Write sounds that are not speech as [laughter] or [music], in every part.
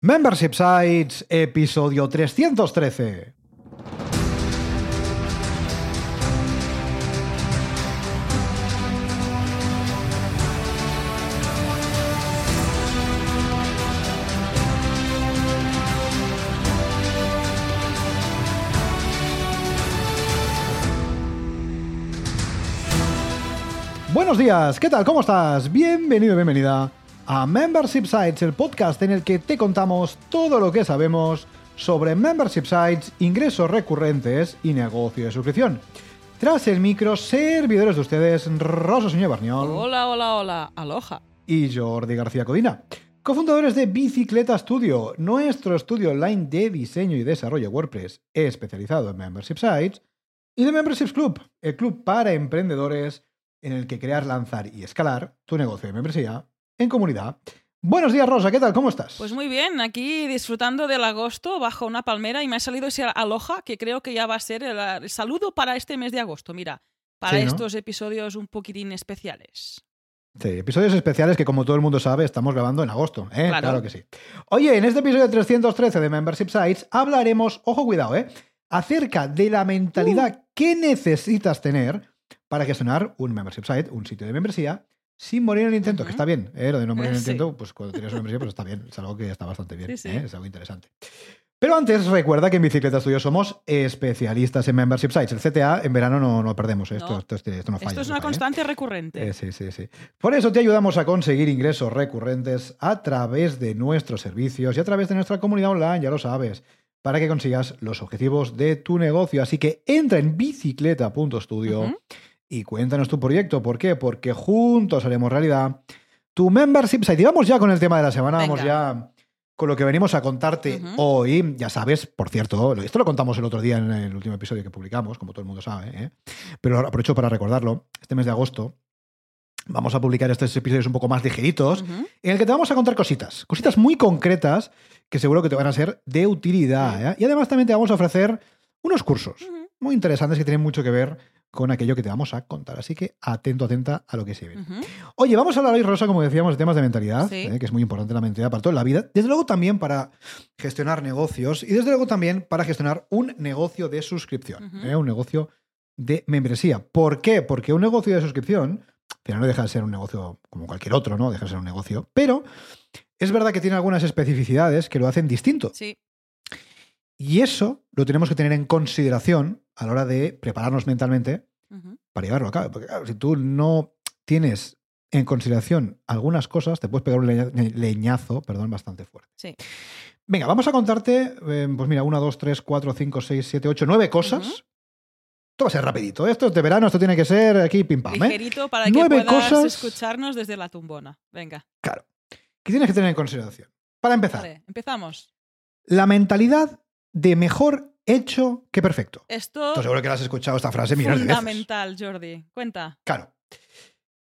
Membership Sites, episodio 313. Buenos días, ¿qué tal? ¿Cómo estás? Bienvenido, bienvenida a Membership Sites, el podcast en el que te contamos todo lo que sabemos sobre Membership Sites, ingresos recurrentes y negocio de suscripción. Tras el micro, servidores de ustedes, Rosa Señor Barniol. Hola, hola, hola, aloha. Y Jordi García Codina. Cofundadores de Bicicleta Studio, nuestro estudio online de diseño y desarrollo WordPress especializado en Membership Sites. Y de Memberships Club, el club para emprendedores en el que crear, lanzar y escalar tu negocio de membresía en comunidad. Buenos días, Rosa, ¿qué tal? ¿Cómo estás? Pues muy bien, aquí disfrutando del agosto bajo una palmera y me ha salido ese aloha que creo que ya va a ser el, saludo para este mes de agosto. Mira, para estos episodios un poquitín especiales. Sí, episodios especiales que como todo el mundo sabe estamos grabando en agosto, ¿eh? Claro. que sí. Oye, en este episodio 313 de Membership Sites hablaremos, ojo cuidado, ¿eh? acerca de la mentalidad uh. que necesitas tener para gestionar un membership site, un sitio de membresía, sin morir en el intento, que está bien. ¿eh? Lo de no morir en el intento, pues cuando tienes una membresía, pues está bien. Es algo que está bastante bien. ¿eh? Es algo interesante. Pero antes, recuerda que en Bicicleta Studio somos especialistas en membership sites. El CTA en verano no, no perdemos. Esto, Esto, esto, no falla. Esto es una ¿eh? constante recurrente. Eh, sí, sí, sí. Por eso te ayudamos a conseguir ingresos recurrentes a través de nuestros servicios y a través de nuestra comunidad online, ya lo sabes, para que consigas los objetivos de tu negocio. Así que entra en bicicleta.studio y cuéntanos tu proyecto. ¿Por qué? Porque juntos haremos realidad tu membership site. Y vamos ya con el tema de la semana, vamos ya con lo que venimos a contarte hoy. Ya sabes, por cierto, esto lo contamos el otro día en el último episodio que publicamos, como todo el mundo sabe, ¿eh? pero aprovecho para recordarlo. Este mes de agosto vamos a publicar estos episodios un poco más ligeritos, en el que te vamos a contar cositas, cositas muy concretas que seguro que te van a ser de utilidad. ¿eh? Y además también te vamos a ofrecer unos cursos muy interesantes que tienen mucho que ver con aquello que te vamos a contar. Así que atento, atenta a lo que se ve. Oye, vamos a hablar hoy, Rosa, como decíamos, de temas de mentalidad, ¿eh? que es muy importante la mentalidad para toda la vida. Desde luego también para gestionar negocios y desde luego también para gestionar un negocio de suscripción, ¿eh? un negocio de membresía. ¿Por qué? Porque un negocio de suscripción, pero no deja de ser un negocio como cualquier otro, ¿no? Deja de ser un negocio, pero es verdad que tiene algunas especificidades que lo hacen distinto. Sí. Y eso lo tenemos que tener en consideración a la hora de prepararnos mentalmente para llevarlo a cabo. Porque si tú no tienes en consideración algunas cosas, te puedes pegar un leñazo, perdón, bastante fuerte. Sí. Venga, vamos a contarte, em, pues mira, una, dos, tres, cuatro, cinco, seis, siete, ocho, nueve cosas. Esto va a ser rapidito. Esto es de verano, esto tiene que ser aquí pim pam. ¿eh? Ligerito para que puedas escucharnos desde la tumbona. Venga. Claro. ¿Qué tienes que tener en consideración? Para empezar. Vale, empezamos. La mentalidad de mejor hecho que perfecto. Esto. seguro que has escuchado esta frase Fundamental, Jordi. Cuenta. Claro.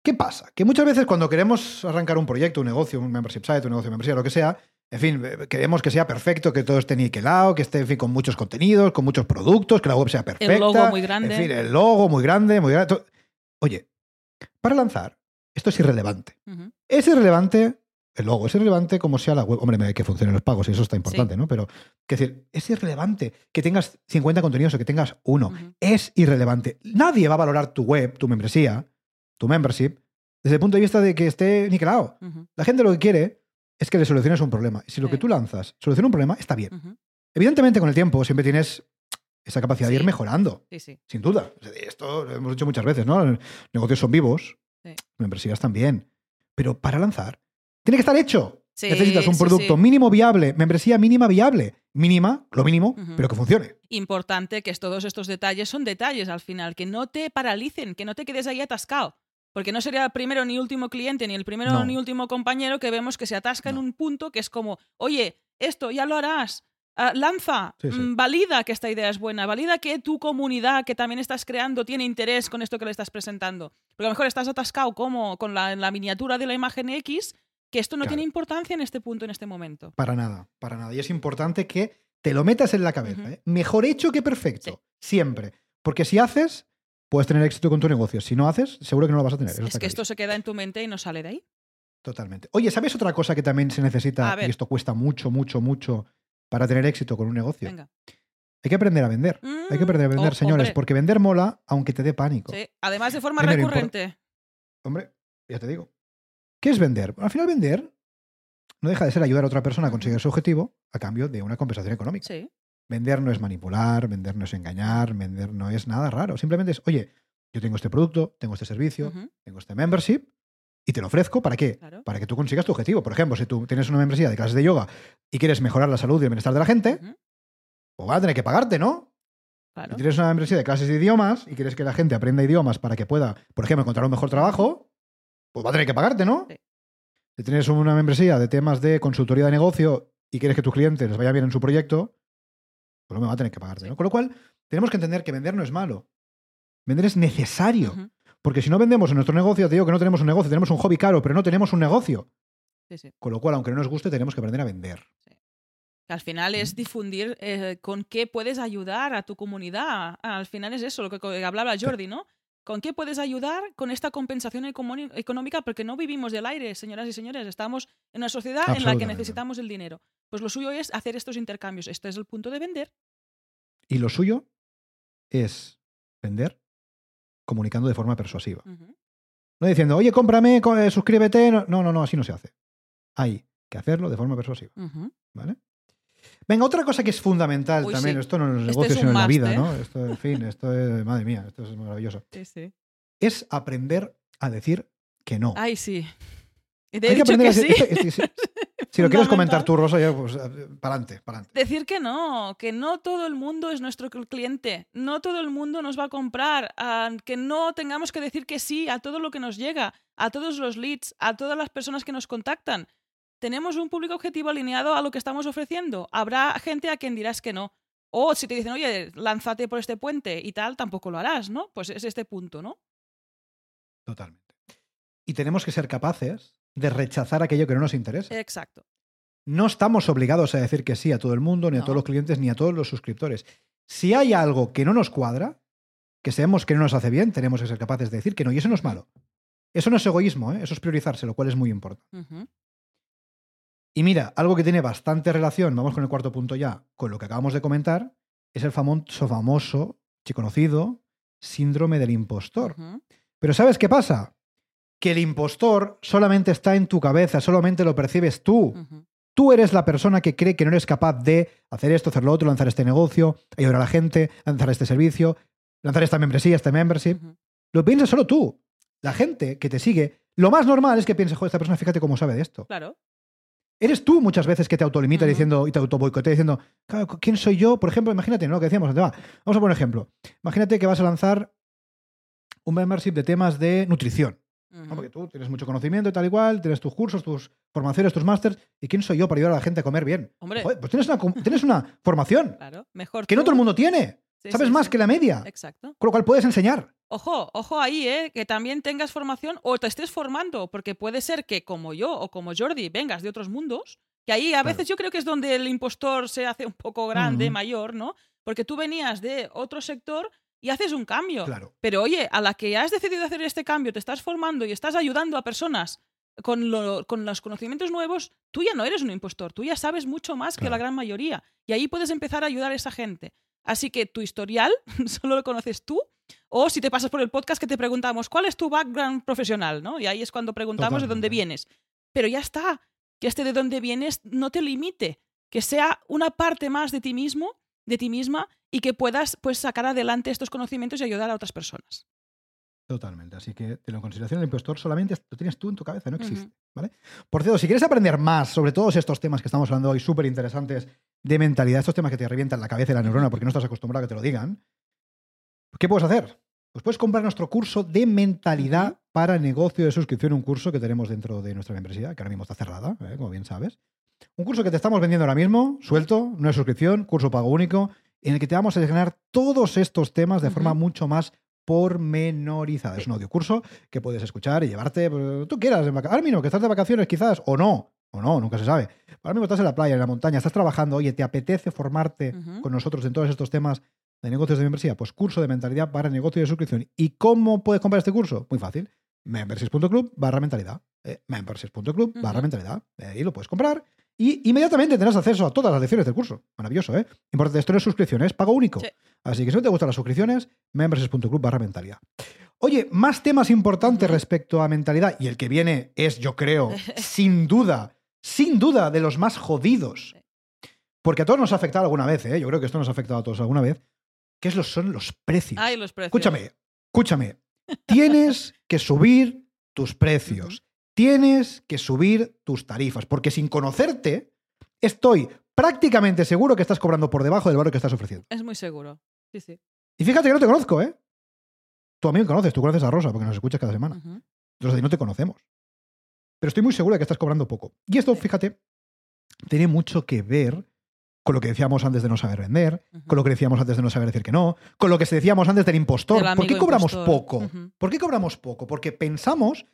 ¿Qué pasa? Que muchas veces cuando queremos arrancar un proyecto, un negocio, un membership site, un negocio de membresía, lo que sea, en fin, queremos que sea perfecto, que todo esté niquelado, que esté en fin, con muchos contenidos, con muchos productos, que la web sea perfecta. El logo muy grande. En fin, el logo muy grande, muy grande. Oye, para lanzar, esto es irrelevante. Es irrelevante el logo. Es irrelevante como sea la web. Hombre, que funcionen los pagos y eso está importante, ¿no? Pero, es decir, es irrelevante que tengas 50 contenidos o que tengas uno. Es irrelevante. Nadie va a valorar tu web, tu membresía, tu membership, desde el punto de vista de que esté niquelado. La gente lo que quiere es que le soluciones un problema. Y si lo que tú lanzas soluciona un problema, está bien. Evidentemente, con el tiempo siempre tienes esa capacidad de ir mejorando. Sin duda. Esto lo hemos dicho muchas veces, ¿no? Los negocios son vivos, membresías también. Pero para lanzar, tiene que estar hecho. Necesitas un producto mínimo viable, membresía mínima viable. Mínima, lo mínimo, pero que funcione. Importante que todos estos detalles son detalles al final, que no te paralicen, que no te quedes ahí atascado. Porque no sería el primero ni último cliente, ni el primero ni último compañero que vemos que se atasca en un punto que es como, oye, esto ya lo harás. Ah, lanza, mm, valida que esta idea es buena, valida que tu comunidad que también estás creando tiene interés con esto que le estás presentando. Porque a lo mejor estás atascado como con la, la miniatura de la imagen X que esto no tiene importancia en este punto, en este momento. Para nada, para nada. Y es importante que te lo metas en la cabeza. ¿eh? Mejor hecho que perfecto, siempre. Porque si haces, puedes tener éxito con tu negocio. Si no haces, seguro que no lo vas a tener. es que esto se queda en tu mente y no sale de ahí. Totalmente. Oye, ¿sabes otra cosa que también se necesita y esto cuesta mucho, mucho, mucho para tener éxito con un negocio? Venga. Hay que aprender a vender. Hay que aprender a vender, oh, señores, porque vender mola aunque te dé pánico. Sí, además de forma recurrente. Hombre, ya te digo. ¿Qué es vender? Al final vender no deja de ser ayudar a otra persona a conseguir su objetivo a cambio de una compensación económica. Sí. Vender no es manipular, vender no es engañar, vender no es nada raro. Simplemente es, oye, yo tengo este producto, tengo este servicio, tengo este membership y te lo ofrezco para qué? Para que tú consigas tu objetivo. Por ejemplo, si tú tienes una membresía de clases de yoga y quieres mejorar la salud y el bienestar de la gente, pues van a tener que pagarte, ¿no? Si tienes una membresía de clases de idiomas y quieres que la gente aprenda idiomas para que pueda, por ejemplo, encontrar un mejor trabajo, pues va a tener que pagarte, ¿no? Si tienes una membresía de temas de consultoría de negocio y quieres que tus clientes les vaya bien en su proyecto, pues no me va a tener que pagarte, ¿no? Con lo cual, tenemos que entender que vender no es malo. Vender es necesario. Porque si no vendemos en nuestro negocio, te digo que no tenemos un negocio, tenemos un hobby caro, pero no tenemos un negocio. Con lo cual, aunque no nos guste, tenemos que aprender a vender. Al final es difundir eh, con qué puedes ayudar a tu comunidad. Al final es eso, lo que hablaba Jordi, ¿no? ¿Con qué puedes ayudar con esta compensación económica? Porque no vivimos del aire, señoras y señores. Estamos en una sociedad en la que necesitamos el dinero. Pues lo suyo es hacer estos intercambios. Este es el punto de vender. Y lo suyo es vender comunicando de forma persuasiva. No diciendo, oye, cómprame, eh, suscríbete. No, no, no, así no se hace. Hay que hacerlo de forma persuasiva. ¿Vale? Venga, otra cosa que es fundamental también, esto no en los este negocios, sino en la vida, ¿eh? ¿no? Esto, en fin, esto es, madre mía, esto es maravilloso. Sí, sí. Es aprender a decir que no. Ay, sí. Te he dicho que, sí. [laughs] Si lo quieres comentar tú, Rosa, ya, pues para adelante, para adelante. Decir que no, que no todo el mundo es nuestro cliente, no todo el mundo nos va a comprar, que no tengamos que decir que sí a todo lo que nos llega, a todos los leads, a todas las personas que nos contactan. ¿Tenemos un público objetivo alineado a lo que estamos ofreciendo? Habrá gente a quien dirás que no. O si te dicen, oye, lánzate por este puente y tal, tampoco lo harás, ¿no? Pues es este punto, ¿no? Totalmente. Y tenemos que ser capaces de rechazar aquello que no nos interesa. Exacto. No estamos obligados a decir que sí a todo el mundo, ni a todos los clientes, ni a todos los suscriptores. Si hay algo que no nos cuadra, que sabemos que no nos hace bien, tenemos que ser capaces de decir que no. Y eso no es malo. Eso no es egoísmo, ¿eh? eso es priorizarse, lo cual es muy importante. Y mira, algo que tiene bastante relación, vamos con el cuarto punto ya, con lo que acabamos de comentar, es el famoso, famoso, conocido, síndrome del impostor. Pero ¿sabes qué pasa? que el impostor solamente está en tu cabeza, solamente lo percibes tú. Tú eres la persona que cree que no eres capaz de hacer esto, hacer lo otro, lanzar este negocio, ayudar a la gente, lanzar este servicio, lanzar esta membresía, este membership. Lo piensas solo tú. La gente que te sigue, lo más normal es que piense, joder, esta persona, fíjate cómo sabe de esto. Claro. Eres tú muchas veces que te autolimita diciendo y te autoboicotea diciendo, ¿quién soy yo? Por ejemplo, imagínate, ¿no? Lo que decíamos, vamos a poner un ejemplo. Imagínate que vas a lanzar un membership de temas de nutrición. Porque tú tienes mucho conocimiento y tal igual, tienes tus cursos, tus formaciones, tus másters. ¿Y quién soy yo para ayudar a la gente a comer bien? Hombre. pues tienes una, tienes una formación. [laughs] Claro, mejor. Que no todo el mundo tiene. Sabes más que la media. Exacto. Con lo cual puedes enseñar. Ojo, ojo ahí, ¿eh? que también tengas formación o te estés formando, porque puede ser que como yo o como Jordi vengas de otros mundos, que ahí a veces yo creo que es donde el impostor se hace un poco grande, mayor, ¿no? Porque tú venías de otro sector y haces un cambio. Claro. Pero oye, a la que has decidido hacer este cambio, te estás formando y estás ayudando a personas con, con los conocimientos nuevos, tú ya no eres un impostor, tú ya sabes mucho más que la gran mayoría. Y ahí puedes empezar a ayudar a esa gente. Así que tu historial [laughs] solo lo conoces tú. O si te pasas por el podcast que te preguntamos, ¿cuál es tu background profesional? ¿no? Y ahí es cuando preguntamos de dónde vienes. Pero ya está, que este de dónde vienes no te limite, que sea una parte más de ti mismo, de ti misma, y que puedas pues, sacar adelante estos conocimientos y ayudar a otras personas. Totalmente. Así que lo en consideración el impostor solamente lo tienes tú en tu cabeza, no existe. ¿vale? Por cierto, si quieres aprender más sobre todos estos temas que estamos hablando hoy, súper interesantes, de mentalidad, estos temas que te revientan la cabeza y la neurona porque no estás acostumbrado a que te lo digan, ¿qué puedes hacer? Pues puedes comprar nuestro curso de mentalidad para negocio de suscripción, un curso que tenemos dentro de nuestra membresía, que ahora mismo está cerrada, ¿eh? como bien sabes. Un curso que te estamos vendiendo ahora mismo, suelto, no es suscripción, curso pago único, en el que te vamos a enseñar todos estos temas de forma mucho más pormenorizada. Es un audio curso que puedes escuchar y llevarte, pues, tú quieras, ahora mismo que estás de vacaciones quizás, o no, o no, nunca se sabe. Ahora mismo estás en la playa, en la montaña, estás trabajando, oye, ¿te apetece formarte con nosotros en todos estos temas de negocios de membresía? Pues curso de mentalidad para negocio de suscripción. ¿Y cómo puedes comprar este curso? Muy fácil. membership.club barra mentalidad. Eh, barra mentalidad. Ahí lo puedes comprar y inmediatamente tendrás acceso a todas las lecciones del curso. Maravilloso, ¿eh? Importante, esto no es suscripción, es pago único. Así que si no te gustan las suscripciones, membership.club barra mentalidad. Oye, más temas importantes respecto a mentalidad, y el que viene es, yo creo, [laughs] sin duda, sin duda, de los más jodidos. Porque a todos nos ha afectado alguna vez, ¿eh? Yo creo que esto nos ha afectado a todos alguna vez. ¿Qué es son los precios? Ay, los precios. Escúchame, escúchame. Tienes [laughs] que subir tus precios. Tienes que subir tus tarifas. Porque sin conocerte, estoy prácticamente seguro que estás cobrando por debajo del valor que estás ofreciendo. Es muy seguro. Sí, sí. Y fíjate que no te conozco, ¿eh? Tú a mí me conoces, tú conoces a Rosa porque nos escuchas cada semana. Entonces no te conocemos. Pero estoy muy seguro de que estás cobrando poco. Y esto, fíjate, tiene mucho que ver con lo que decíamos antes de no saber vender, con lo que decíamos antes de no saber decir que no, con lo que decíamos antes del impostor. ¿Por qué cobramos poco? ¿Por qué cobramos poco? Porque pensamos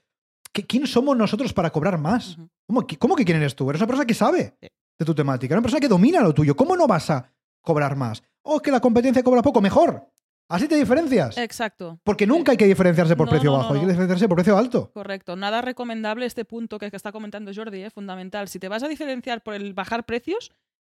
que quién somos nosotros para cobrar más. ¿Cómo, que quién eres tú? Eres una persona que sabe de tu temática, una persona que domina lo tuyo. ¿Cómo no vas a cobrar más? O oh, que la competencia cobra poco, mejor. Así te diferencias. Exacto. Porque nunca hay que diferenciarse por precio bajo, hay que diferenciarse por precio alto. Correcto. Nada recomendable este punto que está comentando Jordi, ¿eh? fundamental. Si te vas a diferenciar por el bajar precios,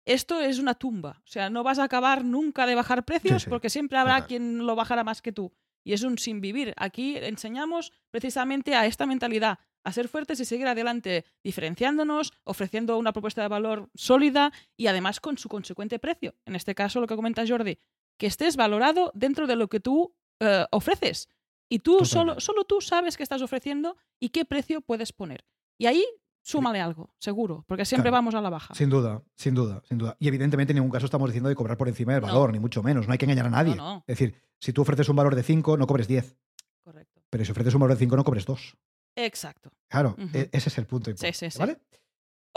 esto es una tumba. O sea, no vas a acabar nunca de bajar precios porque siempre habrá quien lo bajará más que tú. Y es un sin vivir. Aquí enseñamos precisamente a esta mentalidad, a ser fuertes y seguir adelante, diferenciándonos, ofreciendo una propuesta de valor sólida y además con su consecuente precio. En este caso, lo que comenta Jordi, que estés valorado dentro de lo que tú eh, ofreces. Y tú, solo, solo tú sabes qué estás ofreciendo y qué precio puedes poner. Y ahí súmale algo, seguro, porque siempre vamos a la baja. Sin duda, sin duda, sin duda. Y evidentemente en ningún caso estamos diciendo de cobrar por encima del valor, ni mucho menos. No hay que engañar a nadie. Es decir, si tú ofreces un valor de 5, no cobres 10. Correcto. Pero si ofreces un valor de 5, no cobres 2. Exacto. Claro, e-, ese es el punto importante. Sí, sí, sí. ¿Vale?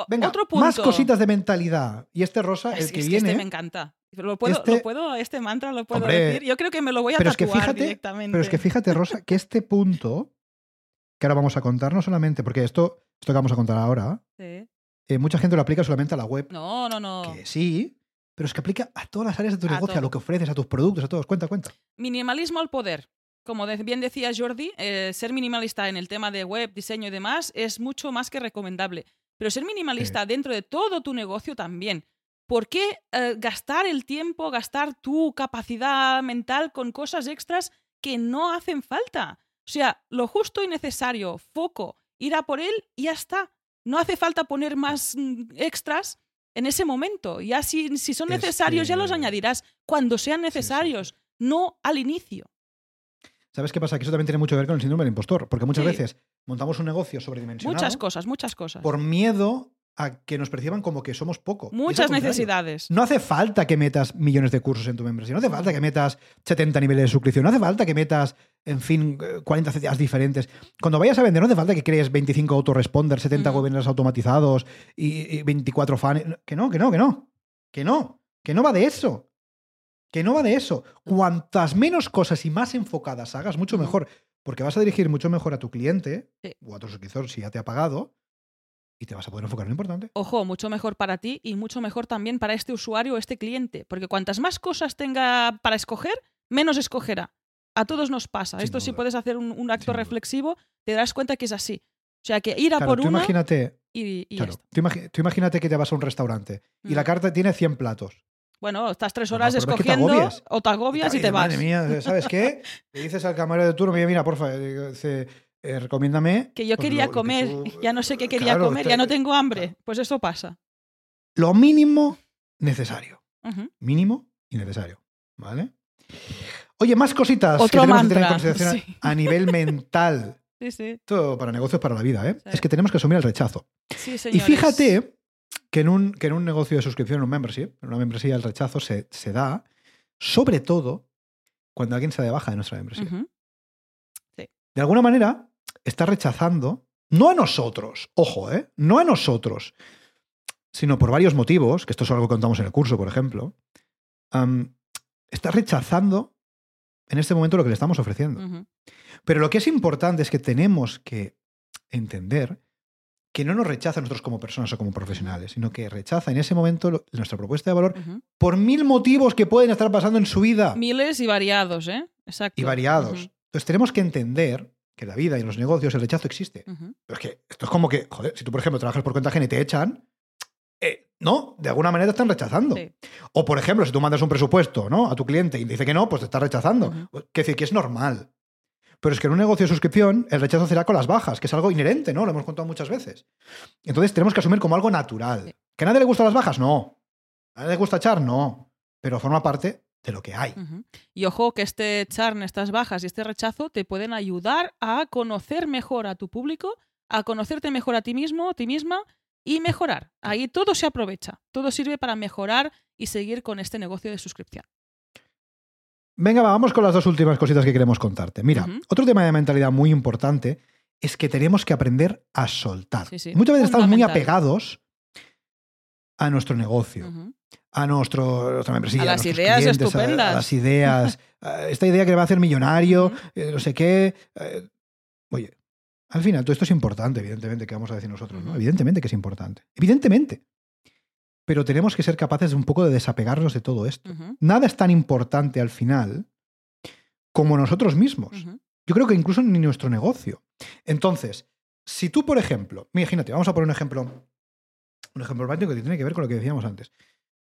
Venga, Otro punto. más cositas de mentalidad. Y este rosa, el que es viene. este me encanta. Lo puedo, este, puedo, este mantra lo puedo decir. Yo creo que me lo voy a pero tatuar fíjate, directamente. Pero es que fíjate, Rosa, que este punto que ahora vamos a contar, no solamente, porque esto, esto que vamos a contar ahora, sí. Eh, mucha gente lo aplica solamente a la web. No, no, no. Que sí, pero es que aplica a todas las áreas de tu negocio, a lo que ofreces, a tus productos, a todos. Cuenta, cuenta. Minimalismo al poder. Como bien decía Jordi, eh, ser minimalista en el tema de web, diseño y demás es mucho más que recomendable. Pero ser minimalista dentro de todo tu negocio también. ¿Por qué eh, gastar el tiempo, gastar tu capacidad mental con cosas extras que no hacen falta? O sea, lo justo y necesario, foco, ir a por él y ya está. No hace falta poner más mm, extras en ese momento. Ya si, si son necesarios, ya los añadirás cuando sean necesarios, no al inicio. ¿Sabes qué pasa? Que eso también tiene mucho que ver con el síndrome del impostor, porque muchas veces montamos un negocio sobredimensionado. Muchas cosas, muchas cosas. Por miedo a que nos perciban como que somos poco. Muchas necesidades. No hace falta que metas millones de cursos en tu membresía, no hace falta que metas 70 niveles de suscripción, no hace falta que metas, en fin, 40 CTAs diferentes. Cuando vayas a vender, no hace falta que crees 25 autoresponders, 70 webinars automatizados y, 24 fans. Que no, que no, que no. Que no. Que no va de eso. Que no va de eso. Cuantas menos cosas y más enfocadas hagas, mucho mejor. Porque vas a dirigir mucho mejor a tu cliente o a tu suscriptor si ya te ha pagado y te vas a poder enfocar en lo importante. Ojo, mucho mejor para ti y mucho mejor también para este usuario o este cliente, porque cuantas más cosas tenga para escoger, menos escogerá. A todos nos pasa. Esto si puedes hacer un, acto reflexivo, te darás cuenta que es así. O sea, que ir a por tú una imagínate, y, claro, tú, imagínate que te vas a un restaurante y la mm. carta tiene 100 platos. Bueno, estás tres horas escogiendo o te agobias y te vas. Madre mía, ¿sabes qué? [laughs] Le dices al camarero de turno, mira, mira, porfa, eh, eh, recomiéndame. Que yo pues quería comer, [laughs] ya no sé qué quería comer, ya no tengo hambre. Pues eso pasa. Lo mínimo necesario. Mínimo y necesario. ¿Vale? Oye, más cositas que tenemos que tener en consideración a nivel mental. [laughs] Sí, sí. Todo para negocios para la vida, ¿eh? Es que tenemos que asumir el rechazo. y fíjate que en, un, que en un negocio de suscripción, en un membership, en una membresía, el rechazo se, se da, sobre todo, cuando alguien se de baja de nuestra membresía. De alguna manera, está rechazando, no a nosotros, ojo, ¿eh? no a nosotros, sino por varios motivos, que esto es algo que contamos en el curso, por ejemplo, está rechazando en este momento lo que le estamos ofreciendo. Pero lo que es importante es que tenemos que entender que no nos rechaza a nosotros como personas o como profesionales, sino que rechaza en ese momento nuestra propuesta de valor por mil motivos que pueden estar pasando en su vida. Miles y variados, ¿eh? Exacto. Y variados. Entonces tenemos que entender que en la vida y en los negocios el rechazo existe. Pero es que esto es como que, joder, si tú, por ejemplo, trabajas por cuenta ajena y te echan, eh, no, de alguna manera te están rechazando. Sí. O, por ejemplo, si tú mandas un presupuesto ¿no? a tu cliente y dice que no, pues te está rechazando. Que decir que es normal. Pero es que en un negocio de suscripción el rechazo será con las bajas, que es algo inherente, ¿no? Lo hemos contado muchas veces. Entonces tenemos que asumir como algo natural. Sí. ¿Que a nadie le gustan las bajas? No. ¿A nadie le gusta echar? No. Pero forma parte de lo que hay. Y ojo que este charn, estas bajas y este rechazo te pueden ayudar a conocer mejor a tu público, a conocerte mejor a ti mismo, a ti misma y mejorar. Ahí todo se aprovecha, todo sirve para mejorar y seguir con este negocio de suscripción. Venga, va, vamos con las dos últimas cositas que queremos contarte. Mira, otro tema de mentalidad muy importante es que tenemos que aprender a soltar. Sí, sí. Muchas veces estamos muy apegados a nuestro negocio, a nuestro, nuestra membresía, A las ideas clientes, a- estupendas. A, las ideas, [laughs] a esta idea que le va a hacer millonario, eh, no sé qué. eh, oye, al final, todo esto es importante, evidentemente, que vamos a decir nosotros, ¿no? Evidentemente que es importante. Evidentemente. Pero tenemos que ser capaces de un poco de desapegarnos de todo esto. Nada es tan importante al final como nosotros mismos. Yo creo que incluso ni nuestro negocio. Entonces, si tú, por ejemplo, imagínate, vamos a poner un ejemplo, un ejemplo práctico que tiene que ver con lo que decíamos antes.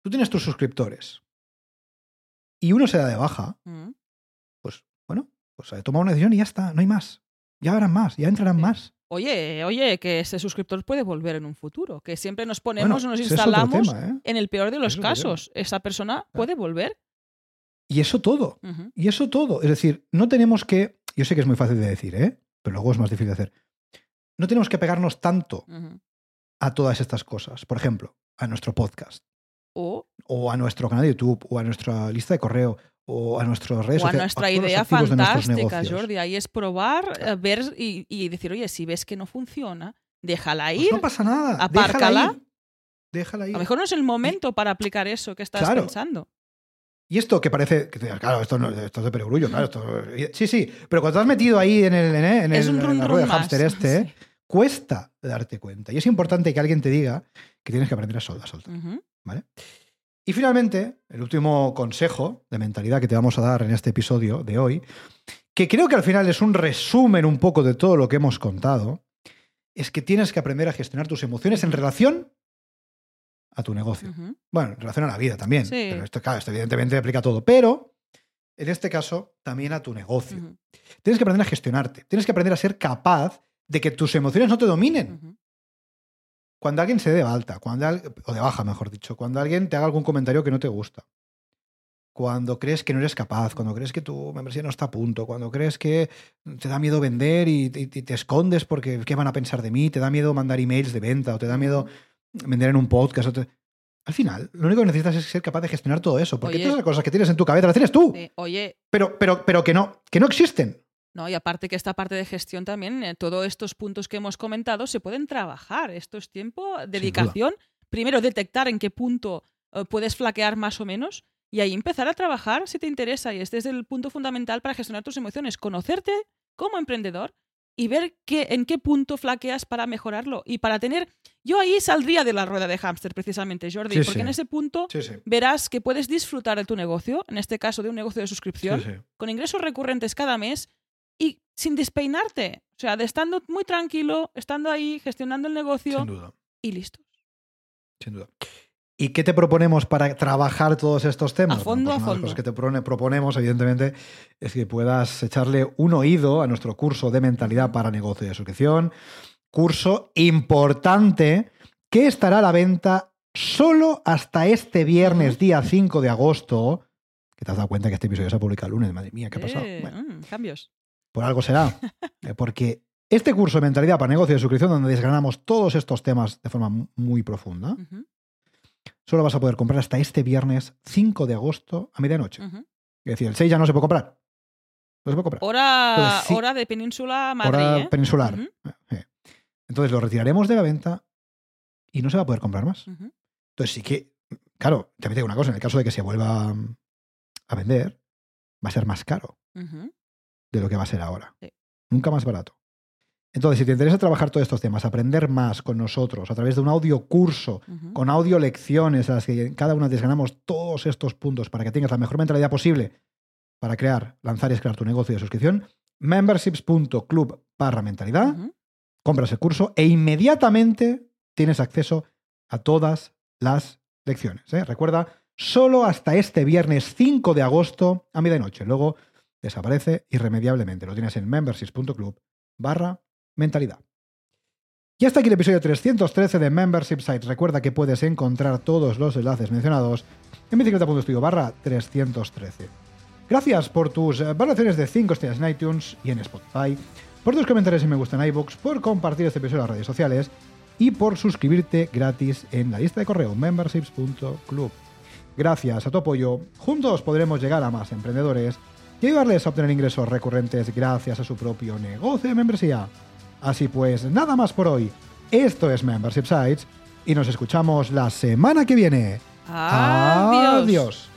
Tú tienes tus suscriptores y uno se da de baja, Ujú. pues bueno, pues ha tomado una decisión y ya está, no hay más. Ya habrán más, ya entrarán Sí. más. Oye, oye, que ese suscriptor puede volver en un futuro, que siempre nos ponemos, Bueno, nos instalamos tema, ¿eh? en el peor de los es casos. Esa persona puede volver. Y eso todo. Y eso todo. Es decir, no tenemos que. Yo sé que es muy fácil de decir, ¿eh? Pero luego es más difícil de hacer. No tenemos que pegarnos tanto. A todas estas cosas. Por ejemplo, a nuestro podcast, O, o a nuestro canal de YouTube, o a nuestra lista de correo, o a nuestras redes o a nuestra idea fantástica. Jordi. Ahí es probar, eh, ver y, y decir, oye, si ves que no funciona, déjala Pues ir. no pasa nada. apárcala. Déjala ir. Déjala a lo mejor no es el momento para aplicar eso que estás Claro. pensando. Y esto que parece, que, claro, esto, no, esto es de perogrullo, claro. Esto, sí, sí, pero cuando te has metido ahí en, el, en, el- en el- la rueda de hámster [laughs] este, Sí. Cuesta darte cuenta. Y es importante que alguien te diga que tienes que aprender a sol- a soltar. Ujú. Y finalmente, el último consejo de mentalidad que te vamos a dar en este episodio de hoy, que creo que al final es un resumen un poco de todo lo que hemos contado, es que tienes que aprender a gestionar tus emociones en relación a tu negocio. Bueno, en relación a la vida también. Sí. Pero esto, claro, esto evidentemente aplica a todo. Pero, en este caso, también a tu negocio. Tienes que aprender a gestionarte. Tienes que aprender a ser capaz de que tus emociones no te dominen. Cuando alguien se dé de alta, cuando al- o de baja, mejor dicho, cuando alguien te haga algún comentario que no te gusta, cuando crees que no eres capaz, cuando crees que tu membresía no está a punto, cuando crees que te da miedo vender y, y- y te escondes porque qué van a pensar de mí, te da miedo mandar emails de venta o te da miedo vender en un podcast. o te- Al final, lo único que necesitas es ser capaz de gestionar todo eso, porque Oye. todas las cosas que tienes en tu cabeza las tienes tú, Sí. Oye, pero, pero, pero que, no, que no existen. No, y aparte que esta parte de gestión también, eh, todos estos puntos que hemos comentado se pueden trabajar. Esto es tiempo, dedicación. Primero, detectar en qué punto eh, puedes flaquear más o menos y ahí empezar a trabajar si te interesa. Y este es el punto fundamental para gestionar tus emociones. Conocerte como emprendedor y ver qué, en qué punto flaqueas para mejorarlo. Y para tener... Yo ahí saldría de la rueda de hámster precisamente, Jordi, Sí, porque sí. en ese punto Sí, verás que puedes disfrutar de tu negocio, en este caso de un negocio de suscripción, con ingresos recurrentes cada mes y sin despeinarte. O sea, de estando muy tranquilo, estando ahí, gestionando el negocio Sin duda. y listo. Sin duda. ¿Y qué te proponemos para trabajar todos estos temas? A fondo, Bueno, pues a una de las fondo. cosas que te propone- proponemos, evidentemente, es que puedas echarle un oído a nuestro curso de mentalidad para negocio de suscripción. Curso importante que estará a la venta solo hasta este viernes, día 5 de agosto. Que te has dado cuenta que este episodio se publica el lunes. Madre mía, ¿qué ha pasado? Eh, Bueno, mm, cambios. Por algo será. Eh, Porque este curso de mentalidad para negocio de suscripción, donde desgranamos todos estos temas de forma mu- muy profunda, solo vas a poder comprar hasta este viernes 5 de agosto a medianoche. Es decir, el 6 ya no se puede comprar. No se puede comprar. Hora, Entonces, sí. hora de Península Madrid. Hora ¿eh? peninsular. Eh. Entonces lo retiraremos de la venta y no se va a poder comprar más. Entonces sí que, claro, también te digo una cosa, en el caso de que se vuelva mm, a vender, va a ser más caro. De lo que va a ser ahora. Sí. Nunca más barato. Entonces, si te interesa trabajar todos estos temas, aprender más con nosotros a través de un audio curso con audio lecciones a las que cada una desgranamos todos estos puntos para que tengas la mejor mentalidad posible para crear, lanzar y escalar tu negocio de suscripción, memberships.club barra mentalidad, compras el curso e inmediatamente tienes acceso a todas las lecciones. ¿eh? Recuerda, solo hasta este viernes 5 de agosto a medianoche. Luego desaparece irremediablemente. Lo tienes en memberships.club barra mentalidad. Y hasta aquí el episodio 313 de Membership Sites. Recuerda que puedes encontrar todos los enlaces mencionados en bicicleta.studio barra 313. Gracias por tus valoraciones de 5 estrellas en iTunes y en Spotify, por tus comentarios y me gusta en iBooks, por compartir este episodio en las redes sociales y por suscribirte gratis en la lista de correo memberships.club. Gracias a tu apoyo, juntos podremos llegar a más emprendedores y ayudarles a obtener ingresos recurrentes gracias a su propio negocio de membresía. Así pues, nada más por hoy. Esto es Membership Sites y nos escuchamos la semana que viene. Adiós. Adiós.